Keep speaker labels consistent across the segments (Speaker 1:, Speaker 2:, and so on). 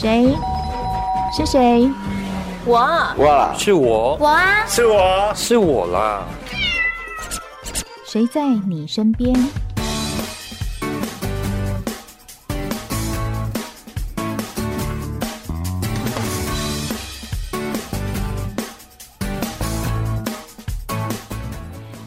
Speaker 1: 谁？是谁？
Speaker 2: 我。
Speaker 3: 哇，
Speaker 4: 是我。
Speaker 2: 我啊，
Speaker 3: 是我，
Speaker 4: 是我啦。
Speaker 1: 谁在你身边？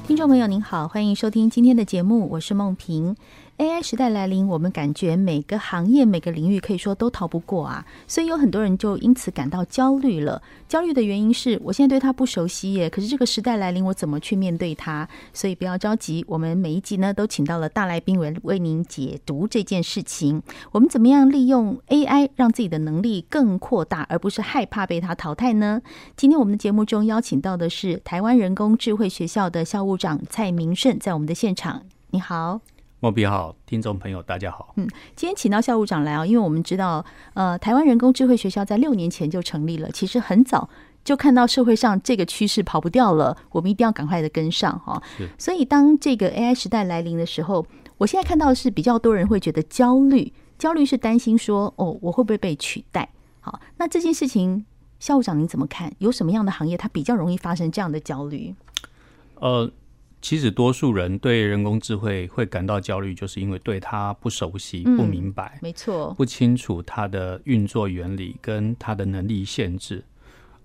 Speaker 1: 听众朋友您好，欢迎收听今天的节目，我是梦萍。AI 时代来临，我们感觉每个行业、每个领域可以说都逃不过啊，所以有很多人就因此感到焦虑了。焦虑的原因是我现在对它不熟悉耶，可是这个时代来临，我怎么去面对它？所以不要着急，我们每一集呢都请到了大来宾为为您解读这件事情。我们怎么样利用 AI 让自己的能力更扩大，而不是害怕被它淘汰呢？今天我们的节目中邀请到的是台湾人工智慧学校的校务长蔡明胜，在我们的现场。你好。
Speaker 5: 莫比好，听众朋友大家好。
Speaker 1: 嗯，今天请到校务长来啊，因为我们知道，呃，台湾人工智慧学校在六年前就成立了，其实很早就看到社会上这个趋势跑不掉了，我们一定要赶快的跟上哈。是。所以当这个 AI 时代来临的时候，我现在看到的是比较多人会觉得焦虑，焦虑是担心说，哦，我会不会被取代？好，那这件事情，校务长您怎么看？有什么样的行业它比较容易发生这样的焦虑？
Speaker 5: 呃。其实，多数人对人工智慧会感到焦虑，就是因为对它不熟悉、不明白，
Speaker 1: 没错，
Speaker 5: 不清楚它的运作原理跟它的能力限制。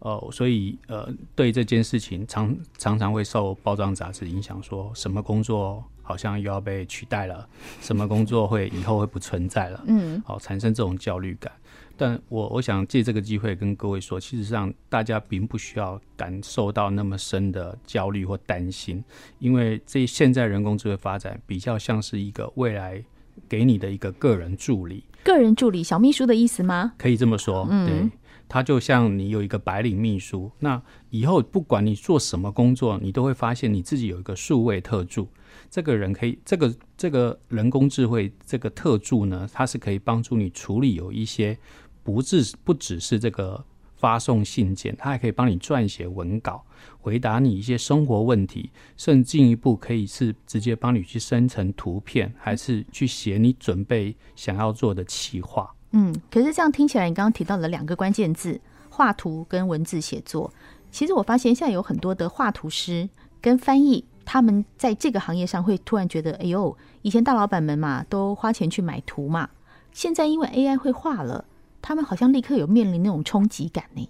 Speaker 5: 呃，所以呃，对这件事情常常常会受包装杂志影响，说什么工作好像又要被取代了，什么工作会以后会不存在了，嗯，好，产生这种焦虑感。但我我想借这个机会跟各位说，其实上大家并不需要感受到那么深的焦虑或担心，因为这现在人工智慧发展比较像是一个未来给你的一个个人助理。
Speaker 1: 个人助理，小秘书的意思吗？
Speaker 5: 可以这么说，嗯，对，他就像你有一个白领秘书，那以后不管你做什么工作，你都会发现你自己有一个数位特助。这个人可以，这个这个人工智慧这个特助呢，它是可以帮助你处理有一些。不只不只是这个发送信件，它还可以帮你撰写文稿，回答你一些生活问题，甚至进一步可以是直接帮你去生成图片，还是去写你准备想要做的企划。
Speaker 1: 嗯，可是这样听起来，你刚刚提到了两个关键字：画图跟文字写作。其实我发现现在有很多的画图师跟翻译，他们在这个行业上会突然觉得，哎呦，以前大老板们嘛都花钱去买图嘛，现在因为 AI 会画了。他们好像立刻有面临那种冲击感呢。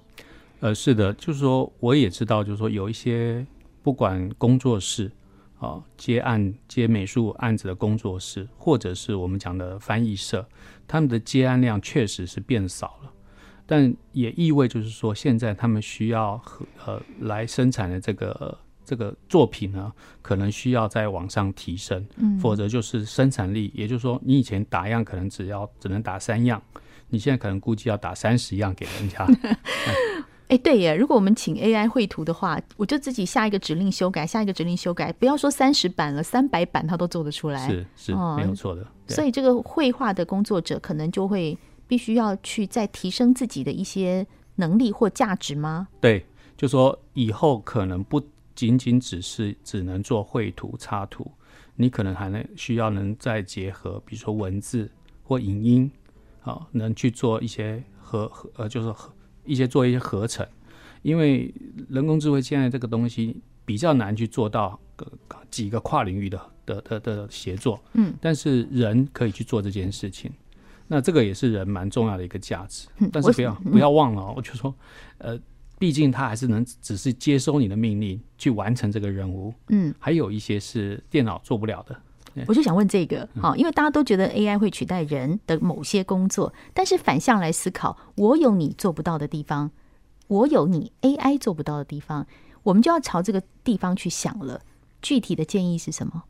Speaker 5: 呃，是的，就是说，我也知道，就是说，有一些不管工作室啊，接案接美术案子的工作室，或者是我们讲的翻译社，他们的接案量确实是变少了。但也意味就是说，现在他们需要和呃来生产的这个这个作品呢，可能需要再往上提升，嗯，否则就是生产力，也就是说，你以前打样可能只要只能打三样。你现在可能估计要打三十样给人家。
Speaker 1: 哎、欸，对耶！如果我们请 AI 绘图的话，我就自己下一个指令修改，下一个指令修改，不要说三十版了，三百版它都做得出来。
Speaker 5: 是是，没有错的。
Speaker 1: 嗯、所以这个绘画的工作者可能就会必须要去再提升自己的一些能力或价值吗？
Speaker 5: 对，就说以后可能不仅仅只是只能做绘图插图，你可能还能需要能再结合，比如说文字或影音。啊，能去做一些合合呃，就是合一些做一些合成，因为人工智慧现在这个东西比较难去做到个几个跨领域的的的的协作，嗯，但是人可以去做这件事情，那这个也是人蛮重要的一个价值，但是不要不要忘了，我就说，呃，毕竟他还是能只是接收你的命令去完成这个任务，嗯，还有一些是电脑做不了的。
Speaker 1: 我就想问这个，好，因为大家都觉得 AI 会取代人的某些工作，但是反向来思考，我有你做不到的地方，我有你 AI 做不到的地方，我们就要朝这个地方去想了。具体的建议是什么？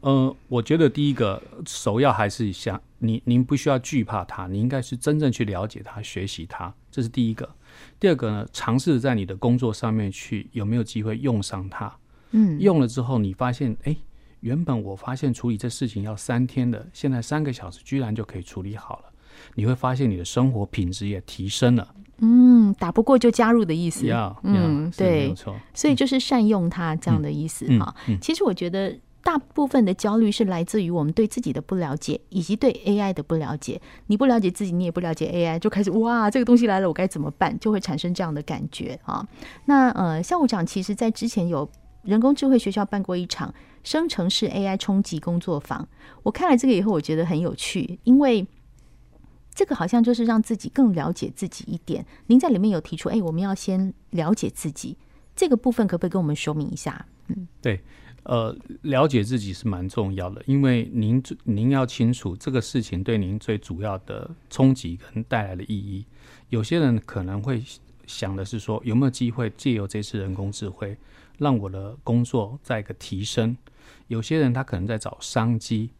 Speaker 5: 呃，我觉得第一个首要还是想您，您不需要惧怕它，你应该是真正去了解它、学习它，这是第一个。第二个呢，尝试在你的工作上面去有没有机会用上它？嗯，用了之后你发现，哎。原本我发现处理这事情要三天的，现在三个小时居然就可以处理好了。你会发现你的生活品质也提升了。
Speaker 1: 嗯，打不过就加入的意思。
Speaker 5: 要，
Speaker 1: 嗯，对，没错。所以就是善用它这样的意思哈。其实我觉得大部分的焦虑是来自于我们对自己的不了解，以及对 AI 的不了解。你不了解自己，你也不了解 AI，就开始哇，这个东西来了，我该怎么办？就会产生这样的感觉啊。那呃，校务长其实在之前有人工智慧学校办过一场生成式 AI 冲击工作坊，我看了这个以后，我觉得很有趣，因为这个好像就是让自己更了解自己一点。您在里面有提出，哎，我们要先了解自己这个部分，可不可以跟我们说明一下？嗯，
Speaker 5: 对。呃，了解自己是蛮重要的，因为您您要清楚这个事情对您最主要的冲击跟带来的意义。有些人可能会想的是说，有没有机会借由这次人工智慧，让我的工作再一个提升？有些人他可能在找商机，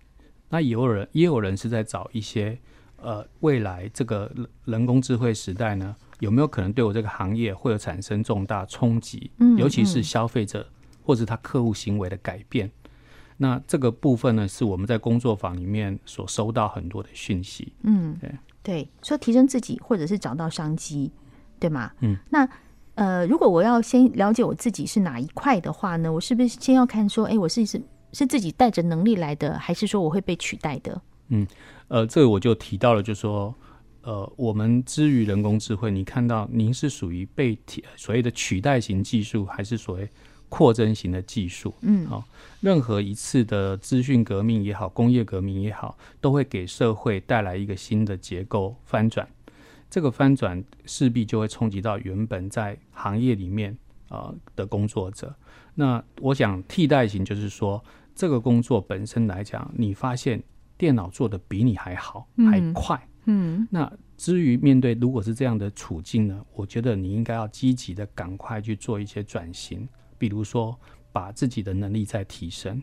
Speaker 5: 那也有人也有人是在找一些呃，未来这个人工智慧时代呢，有没有可能对我这个行业会有产生重大冲击？嗯，尤其是消费者。或者他客户行为的改变，那这个部分呢，是我们在工作坊里面所收到很多的讯息。
Speaker 1: 嗯，对对，说提升自己，或者是找到商机，对吗？
Speaker 5: 嗯，
Speaker 1: 那呃，如果我要先了解我自己是哪一块的话呢，我是不是先要看说，哎，我是是是自己带着能力来的，还是说我会被取代的？
Speaker 5: 嗯，呃，这个我就提到了，就是说，呃，我们之于人工智慧，你看到您是属于被所谓的取代型技术，还是所谓？扩增型的技术，嗯，好，任何一次的资讯革命也好，工业革命也好，都会给社会带来一个新的结构翻转。这个翻转势必就会冲击到原本在行业里面啊、呃、的工作者。那我想替代型就是说，这个工作本身来讲，你发现电脑做的比你还好，还快，嗯。那至于面对如果是这样的处境呢，我觉得你应该要积极的赶快去做一些转型。比如说，把自己的能力再提升。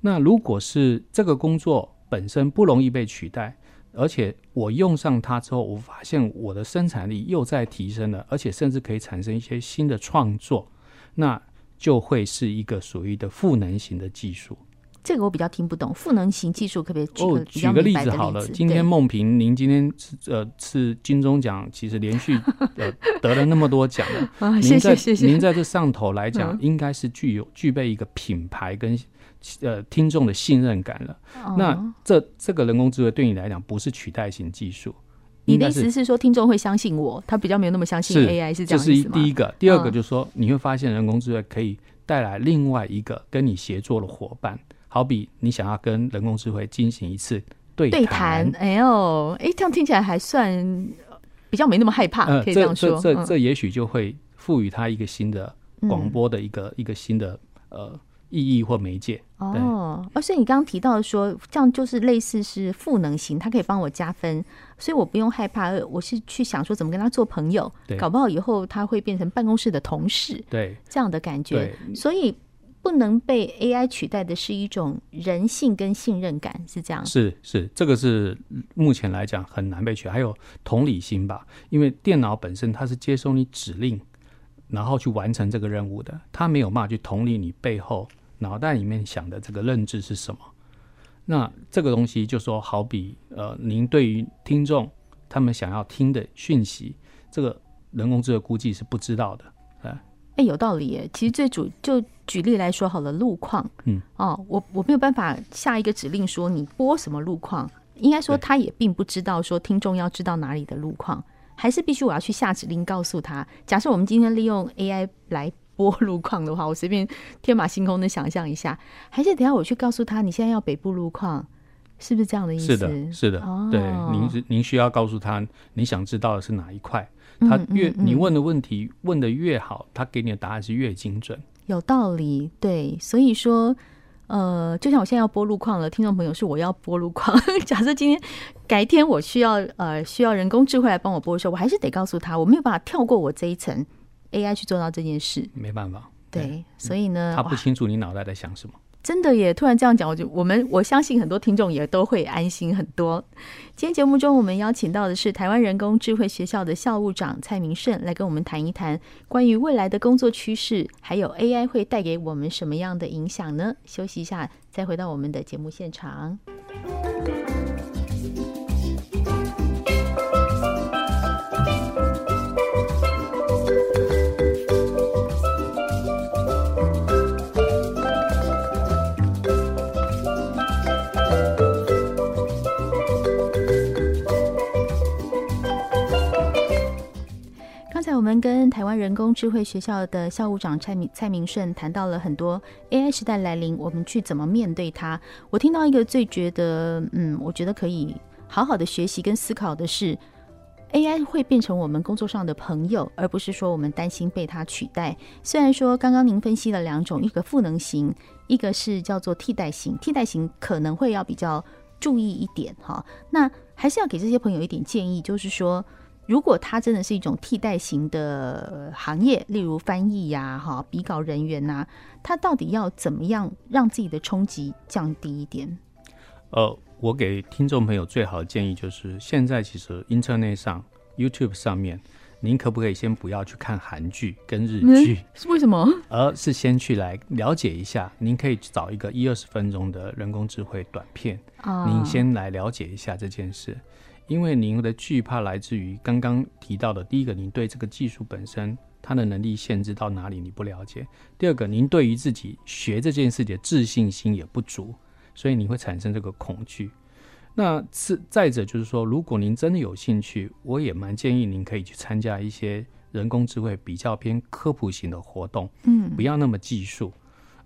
Speaker 5: 那如果是这个工作本身不容易被取代，而且我用上它之后，我发现我的生产力又在提升了，而且甚至可以产生一些新的创作，那就会是一个属于的赋能型的技术。
Speaker 1: 这个我比较听不懂，赋能型技术可不可以举个、
Speaker 5: 哦、举个例子好了？今天梦萍，您今天是呃是金钟奖，其实连续呃得了那么多奖了。
Speaker 1: 啊，谢谢谢谢。
Speaker 5: 您在这上头来讲，应该是具有具备一个品牌跟呃听众的信任感了。嗯、那这这个人工智慧对你来讲不是取代型技术。
Speaker 1: 你的意思是说，听众会相信我？他比较没有那么相信 AI 是这样子吗？
Speaker 5: 这是第一个，第二个就是说，你会发现人工智慧可以带来另外一个跟你协作的伙伴。好比你想要跟人工智慧进行一次对谈，对谈，
Speaker 1: 哎呦，哎，这样听起来还算比较没那么害怕，呃、可以这样说。
Speaker 5: 这这这，这也许就会赋予它一个新的广播的一个、嗯、一个新的呃意义或媒介。
Speaker 1: 哦，而且你刚刚提到说，这样就是类似是赋能型，它可以帮我加分，所以我不用害怕。我是去想说怎么跟他做朋友，搞不好以后他会变成办公室的同事，
Speaker 5: 对
Speaker 1: 这样的感觉。所以。不能被 AI 取代的是一种人性跟信任感，是这样？
Speaker 5: 是是，这个是目前来讲很难被取代。还有同理心吧，因为电脑本身它是接收你指令，然后去完成这个任务的，它没有办法去同理你背后脑袋里面想的这个认知是什么。那这个东西就说，好比呃，您对于听众他们想要听的讯息，这个人工智能估计是不知道的，哎。
Speaker 1: 哎，有道理耶。其实最主就举例来说好了，路况，嗯，哦，我我没有办法下一个指令说你播什么路况，应该说他也并不知道说听众要知道哪里的路况，还是必须我要去下指令告诉他。假设我们今天利用 AI 来播路况的话，我随便天马行空的想象一下，还是等下我去告诉他你现在要北部路况，是不是这样的意思？
Speaker 5: 是的，是的，哦、对，您您需要告诉他你想知道的是哪一块。他越你问的问题问的越好，他给你的答案是越精准。
Speaker 1: 有道理，对，所以说，呃，就像我现在要播路况了，听众朋友是我要播路况。假设今天改天我需要呃需要人工智慧来帮我播的时候，我还是得告诉他，我没有办法跳过我这一层 AI 去做到这件事。
Speaker 5: 没办法，
Speaker 1: 对，对，所以呢，
Speaker 5: 他不清楚你脑袋在想什么。
Speaker 1: 真的耶！突然这样讲，我就我们我相信很多听众也都会安心很多。今天节目中，我们邀请到的是台湾人工智慧学校的校务长蔡明胜，来跟我们谈一谈关于未来的工作趋势，还有 AI 会带给我们什么样的影响呢？休息一下，再回到我们的节目现场。们跟台湾人工智慧学校的校务长蔡明蔡明顺谈到了很多 AI 时代来临，我们去怎么面对它。我听到一个最觉得，嗯，我觉得可以好好的学习跟思考的是，AI 会变成我们工作上的朋友，而不是说我们担心被它取代。虽然说刚刚您分析了两种，一个赋能型，一个是叫做替代型，替代型可能会要比较注意一点哈。那还是要给这些朋友一点建议，就是说。如果它真的是一种替代型的行业，例如翻译呀、哈笔稿人员呐，它到底要怎么样让自己的冲击降低一点？
Speaker 5: 呃，我给听众朋友最好的建议就是，现在其实 Internet 上、YouTube 上面，您可不可以先不要去看韩剧跟日剧？
Speaker 1: 是、嗯、为什么？
Speaker 5: 而是先去来了解一下，您可以找一个一二十分钟的人工智慧短片，啊、您先来了解一下这件事。因为您的惧怕来自于刚刚提到的，第一个，您对这个技术本身它的能力限制到哪里你不了解；第二个，您对于自己学这件事情的自信心也不足，所以你会产生这个恐惧。那次再者就是说，如果您真的有兴趣，我也蛮建议您可以去参加一些人工智慧比较偏科普型的活动，嗯，不要那么技术。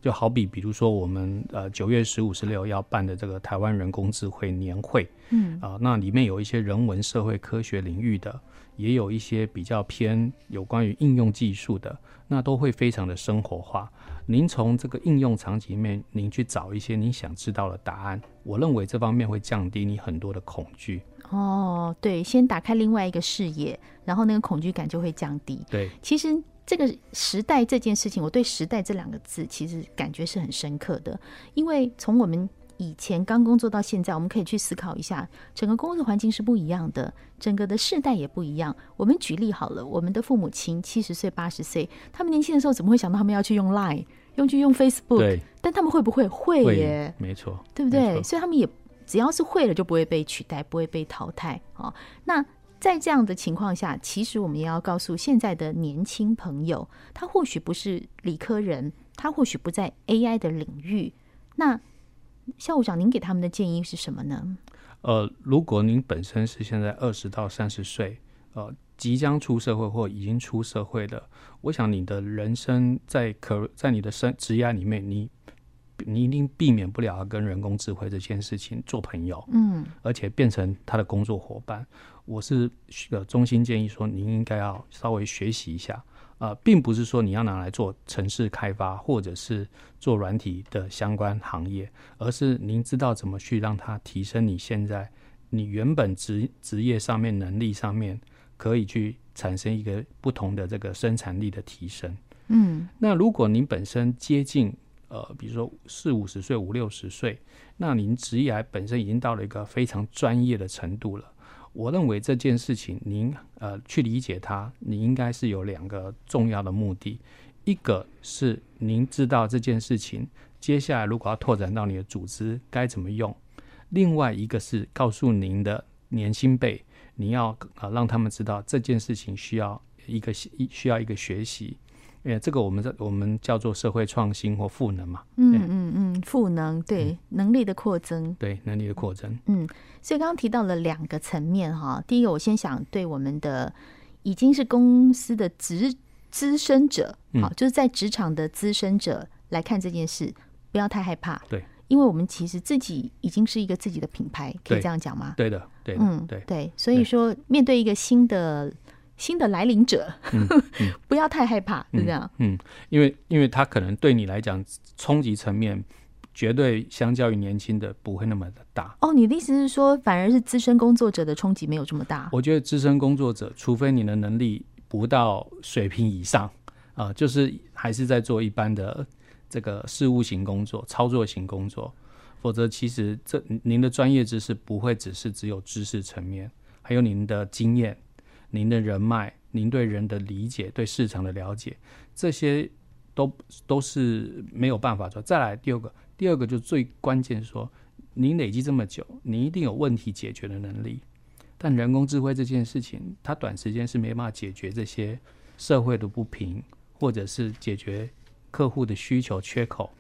Speaker 5: 就好比，比如说我们呃九月十五、十六要办的这个台湾人工智慧年会，嗯啊、呃，那里面有一些人文社会科学领域的，也有一些比较偏有关于应用技术的，那都会非常的生活化。您从这个应用场景里面，您去找一些您想知道的答案，我认为这方面会降低你很多的恐惧。
Speaker 1: 哦，对，先打开另外一个视野，然后那个恐惧感就会降低。
Speaker 5: 对，
Speaker 1: 其实。这个时代这件事情，我对“时代”这两个字其实感觉是很深刻的，因为从我们以前刚工作到现在，我们可以去思考一下，整个工作环境是不一样的，整个的世代也不一样。我们举例好了，我们的父母亲七十岁、八十岁，他们年轻的时候怎么会想到他们要去用 Line，用去用 Facebook？
Speaker 5: 对，
Speaker 1: 但他们会不会？会耶，
Speaker 5: 会没错，
Speaker 1: 对不对？所以他们也只要是会了，就不会被取代，不会被淘汰。哦，那。在这样的情况下，其实我们也要告诉现在的年轻朋友，他或许不是理科人，他或许不在 AI 的领域。那校务长，您给他们的建议是什么呢？
Speaker 5: 呃，如果您本身是现在二十到三十岁，呃，即将出社会或已经出社会的，我想你的人生在可在你的生职业里面，你你一定避免不了跟人工智慧这件事情做朋友，嗯，而且变成他的工作伙伴。我是呃衷心建议说，您应该要稍微学习一下，呃，并不是说你要拿来做城市开发或者是做软体的相关行业，而是您知道怎么去让它提升你现在你原本职职业上面能力上面，可以去产生一个不同的这个生产力的提升。嗯，那如果您本身接近呃，比如说四五十岁、五六十岁，那您职业本身已经到了一个非常专业的程度了。我认为这件事情，您呃去理解它，你应该是有两个重要的目的，一个是您知道这件事情接下来如果要拓展到你的组织该怎么用，另外一个是告诉您的年轻辈，你要呃让他们知道这件事情需要一个需要一个学习。哎，这个我们在我们叫做社会创新或赋能嘛。
Speaker 1: 嗯嗯嗯，赋能对、嗯、能力的扩增，
Speaker 5: 对能力的扩增。
Speaker 1: 嗯，所以刚刚提到了两个层面哈。第一个，我先想对我们的已经是公司的资资深者，好、嗯，就是在职场的资深者来看这件事，不要太害怕。
Speaker 5: 对，
Speaker 1: 因为我们其实自己已经是一个自己的品牌，可以这样讲吗？
Speaker 5: 对的，对的，
Speaker 1: 嗯，
Speaker 5: 对
Speaker 1: 对。所以说，面对一个新的。新的来临者，嗯嗯、不要太害怕，是这样。
Speaker 5: 嗯，因为因为他可能对你来讲冲击层面绝对相较于年轻的不会那么的大。
Speaker 1: 哦，你的意思是说，反而是资深工作者的冲击没有这么大？
Speaker 5: 我觉得资深工作者，除非你的能力不到水平以上啊、呃，就是还是在做一般的这个事务型工作、操作型工作，否则其实这您的专业知识不会只是只有知识层面，还有您的经验。您的人脉，您对人的理解，对市场的了解，这些都都是没有办法做。再来第二个，第二个就最关键说，您累积这么久，你一定有问题解决的能力。但人工智慧这件事情，它短时间是没办法解决这些社会的不平，或者是解决客户的需求缺口。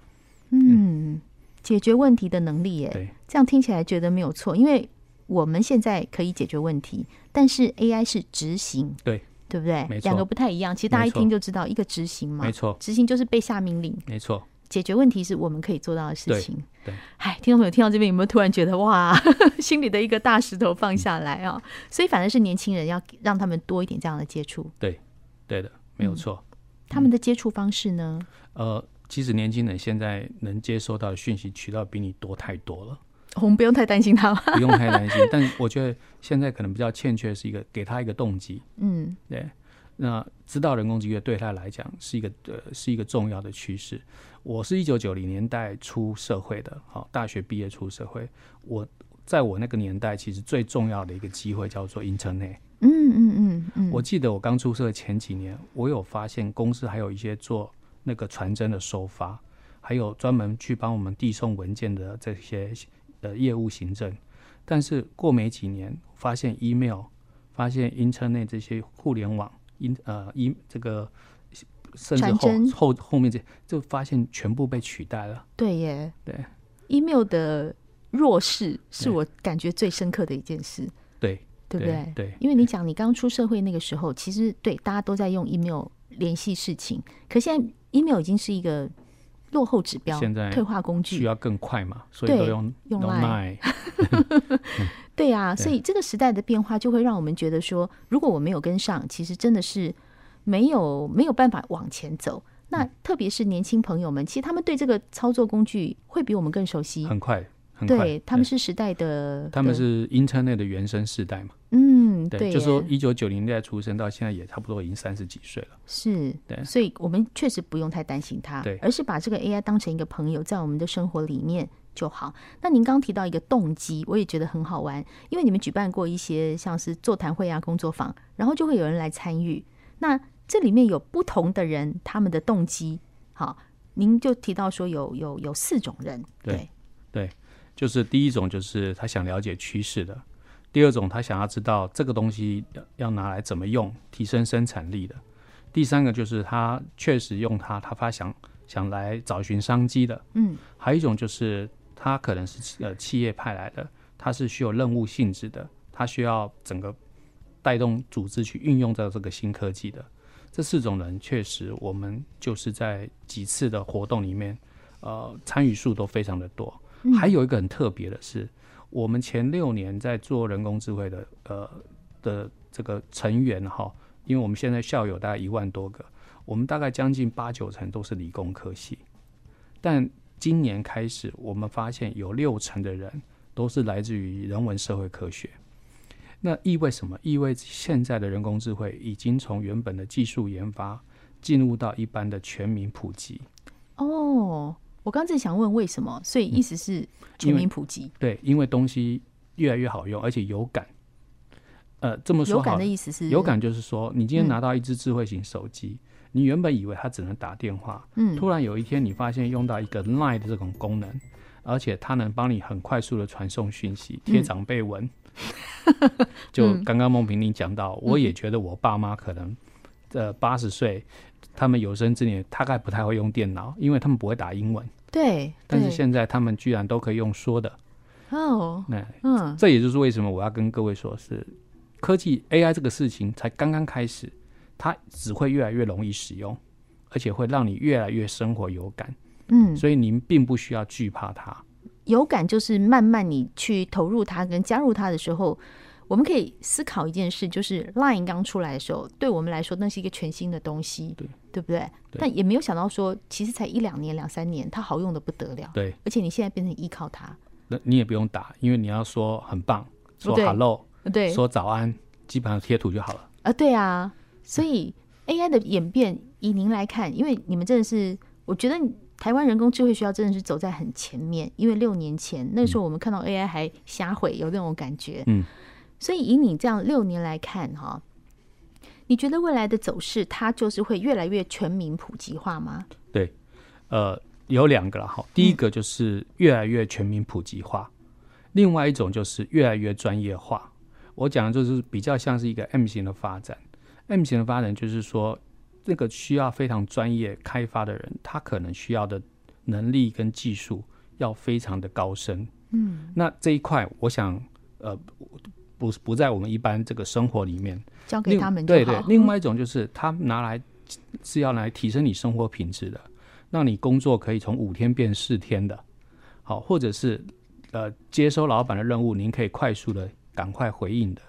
Speaker 1: 嗯，解决问题的能力耶，
Speaker 5: 对，
Speaker 1: 这样听起来觉得没有错，因为。我们现在可以解决问题，但是 AI 是执行，
Speaker 5: 对
Speaker 1: 对不对？
Speaker 5: 没错，
Speaker 1: 两个不太一样。其实大家一听就知道，一个执行嘛，
Speaker 5: 没错，
Speaker 1: 执行就是被下命令，
Speaker 5: 没错，
Speaker 1: 解决问题是我们可以做到的事情。
Speaker 5: 对，对，
Speaker 1: 哎，听众朋友听到这边有没有突然觉得哇，心里的一个大石头放下来啊？所以反而是年轻人要让他们多一点这样的接触。
Speaker 5: 对，对的，没有错。嗯
Speaker 1: 他们的接触方式呢？
Speaker 5: 呃，其实年轻人现在能接收到的讯息渠道比你多太多了。
Speaker 1: 我们不用太担心他，
Speaker 5: 不用太担心。但我觉得现在可能比较欠缺是一个给他一个动机。嗯，对。那知道人工智慧对他来讲是一个呃是一个重要的趋势。我是一九九零年代出社会的，好，大学毕业出社会。我在我那个年代，其实最重要的一个机会叫做 Internet。嗯嗯嗯嗯，我记得我刚出社前几年，我有发现公司还有一些做那个传真的收发，还有专门去帮我们递送文件的这些呃业务行政。但是过没几年，发现 email，发现 internet 这些互联网，in 呃 e 这个甚至后后后面这就发现全部被取代了。
Speaker 1: 对耶，
Speaker 5: 对
Speaker 1: ，email 的弱势是我感觉最深刻的一件事。
Speaker 5: 对。
Speaker 1: 对不对？
Speaker 5: 对，
Speaker 1: 因为你讲你刚出社会那个时候，其实对大家都在用 email 联系事情，可现在 email 已经是一个落后指标，现在退化工具，
Speaker 5: 需要更快嘛，所以都用
Speaker 1: 用 Line。对啊，所以这个时代的变化就会让我们觉得说，如果我没有跟上，其实真的是没有没有办法往前走。那特别是年轻朋友们，其实他们对这个操作工具会比我们更熟悉，
Speaker 5: 很快。
Speaker 1: 对，他们是时代的，
Speaker 5: 他们是 Internet 的原生世代嘛。
Speaker 1: 嗯，
Speaker 5: 对，就说一九九零年代出生到现在也差不多已经三十几岁了。
Speaker 1: 是，对，所以我们确实不用太担心他，对，而是把这个 AI 当成一个朋友，在我们的生活里面就好。那您刚提到一个动机，我也觉得很好玩，因为你们举办过一些像是座谈会啊、工作坊，然后就会有人来参与。那这里面有不同的人，他们的动机，好，您就提到说有有有四种人，对对。
Speaker 5: 对就是第一种，就是他想了解趋势的；第二种，他想要知道这个东西要拿来怎么用，提升生产力的；第三个，就是他确实用它，他发想想来找寻商机的。嗯，还有一种就是他可能是呃企业派来的，他是需要任务性质的，他需要整个带动组织去运用到这个新科技的。这四种人确实，我们就是在几次的活动里面，呃，参与数都非常的多。还有一个很特别的是，我们前六年在做人工智慧的呃的这个成员哈，因为我们现在校友大概一万多个，我们大概将近八九成都是理工科系，但今年开始，我们发现有六成的人都是来自于人文社会科学。那意味什么？意味现在的人工智慧已经从原本的技术研发进入到一般的全民普及。
Speaker 1: 哦。我刚才想问为什么，所以意思是全民普及。
Speaker 5: 嗯、对，因为东西越来越好用，而且有感。呃，这么说，
Speaker 1: 有感的意思是，
Speaker 5: 有感就是说，你今天拿到一支智慧型手机，嗯，你原本以为它只能打电话，嗯，突然有一天你发现用到一个 Line 的这种功能，而且它能帮你很快速的传送讯息、贴长辈文。嗯、就刚刚孟平你讲到，我也觉得我爸妈可能呃八十岁。他们有生之年大概不太会用电脑，因为他们不会打英文。
Speaker 1: 对。
Speaker 5: 但是现在他们居然都可以用说的。
Speaker 1: 哦。
Speaker 5: 那嗯，这也就是为什么我要跟各位说，是科技 AI 这个事情才刚刚开始，它只会越来越容易使用，而且会让你越来越生活有感。嗯。所以您并不需要惧怕它。
Speaker 1: 有感就是慢慢你去投入它跟加入它的时候。我们可以思考一件事，就是 Line 刚出来的时候，对我们来说那是一个全新的东西，对，对不对？但也没有想到说，其实才一两年、两三年，它好用的不得了。
Speaker 5: 对，
Speaker 1: 而且你现在变成依靠它，
Speaker 5: 那你也不用打，因为你要说很棒，说 Hello，
Speaker 1: 对，
Speaker 5: 说早安，基本上贴图就好了。
Speaker 1: 啊，对啊。所以 AI 的演变，以您来看，因为你们真的是，我觉得台湾人工智慧学校真的是走在很前面，因为六年前那时候我们看到 AI 还瞎毁，有那种感觉，嗯。所以以你这样六年来看，哈，你觉得未来的走势，它就是会越来越全民普及化吗？
Speaker 5: 对，呃，有两个了哈。第一个就是越来越全民普及化，嗯，另外一种就是越来越专业化。我讲的就是比较像是一个 M 型的发展。M 型的发展就是说，这个需要非常专业开发的人，他可能需要的能力跟技术要非常的高深。嗯，那这一块，我想，呃。不不在我们一般这个生活里面，
Speaker 1: 交给他们。
Speaker 5: 对对，另外一种就是他拿来是要来提升你生活品质的，让你工作可以从五天变四天的，好，或者是呃接收老板的任务，您可以快速的赶快回应的，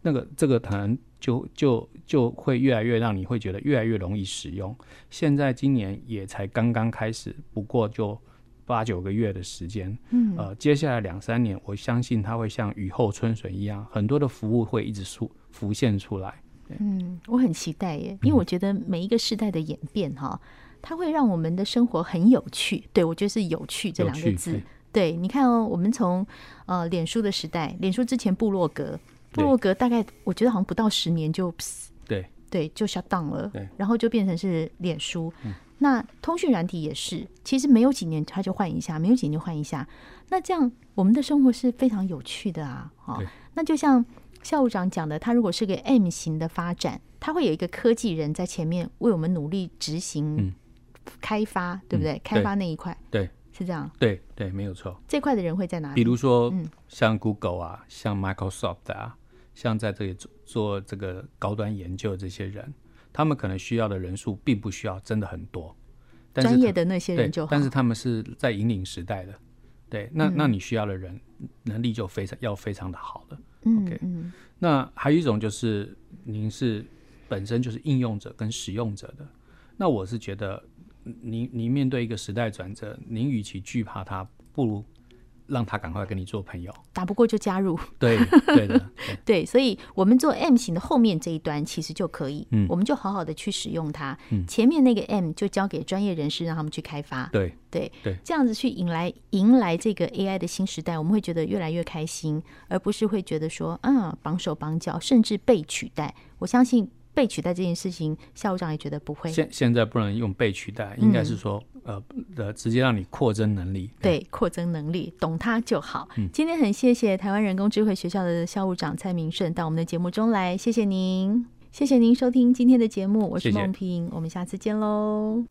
Speaker 5: 那个这个可能就就就会越来越让你会觉得越来越容易使用。现在今年也才刚刚开始，不过就。八九个月的时间，嗯，呃，接下来两三年，我相信它会像雨后春笋一样，很多的服务会一直出浮现出来。
Speaker 1: 嗯，我很期待耶，因为我觉得每一个时代的演变哈，它会让我们的生活很有趣。对，我觉得是有趣这两个字。对，你看哦，我们从呃脸书的时代，脸书之前部落格，部落格大概我觉得好像不到十年就
Speaker 5: 对
Speaker 1: 对就 shut down 了，对，然后就变成是脸书。嗯那通讯软体也是，其实没有几年它就换一下，没有几年换一下。那这样我们的生活是非常有趣的啊！哦，那就像校务长讲的，他如果是个 M 型的发展，他会有一个科技人在前面为我们努力执行开发，嗯、对不对？嗯、开发那一块，
Speaker 5: 对，
Speaker 1: 是这样。
Speaker 5: 对对，没有错。
Speaker 1: 这块的人会在哪里？
Speaker 5: 比如说，像 Google 啊，像 Microsoft 啊，像在这里做做这个高端研究的这些人。他们可能需要的人数并不需要真的很多，
Speaker 1: 专业的那些人就好，
Speaker 5: 但是他们是在引领时代的，对，那、嗯、那你需要的人能力就非常要非常的好的。嗯、OK，嗯，那还有一种就是您是本身就是应用者跟使用者的，那我是觉得您您面对一个时代转折，您与其惧怕它，不如。让他赶快跟你做朋友，
Speaker 1: 打不过就加入。
Speaker 5: 对对的，对，
Speaker 1: 对，所以我们做 M 型的后面这一端其实就可以，嗯，我们就好好的去使用它。嗯，前面那个 M 就交给专业人士让他们去开发。
Speaker 5: 对
Speaker 1: 对
Speaker 5: 对，
Speaker 1: 这样子去引来迎来这个 AI 的新时代，我们会觉得越来越开心，而不是会觉得说啊绑手绑脚，甚至被取代。我相信。被取代这件事情，校务长也觉得不会。
Speaker 5: 现现在不能用被取代，应该是说，嗯、呃呃，直接让你扩增能力。
Speaker 1: 对，扩增能力，懂它就好。嗯、今天很谢谢台湾人工智慧学校的校务长蔡明顺到我们的节目中来，谢谢您，谢谢您收听今天的节目，我是梦萍，谢谢，我们下次见喽。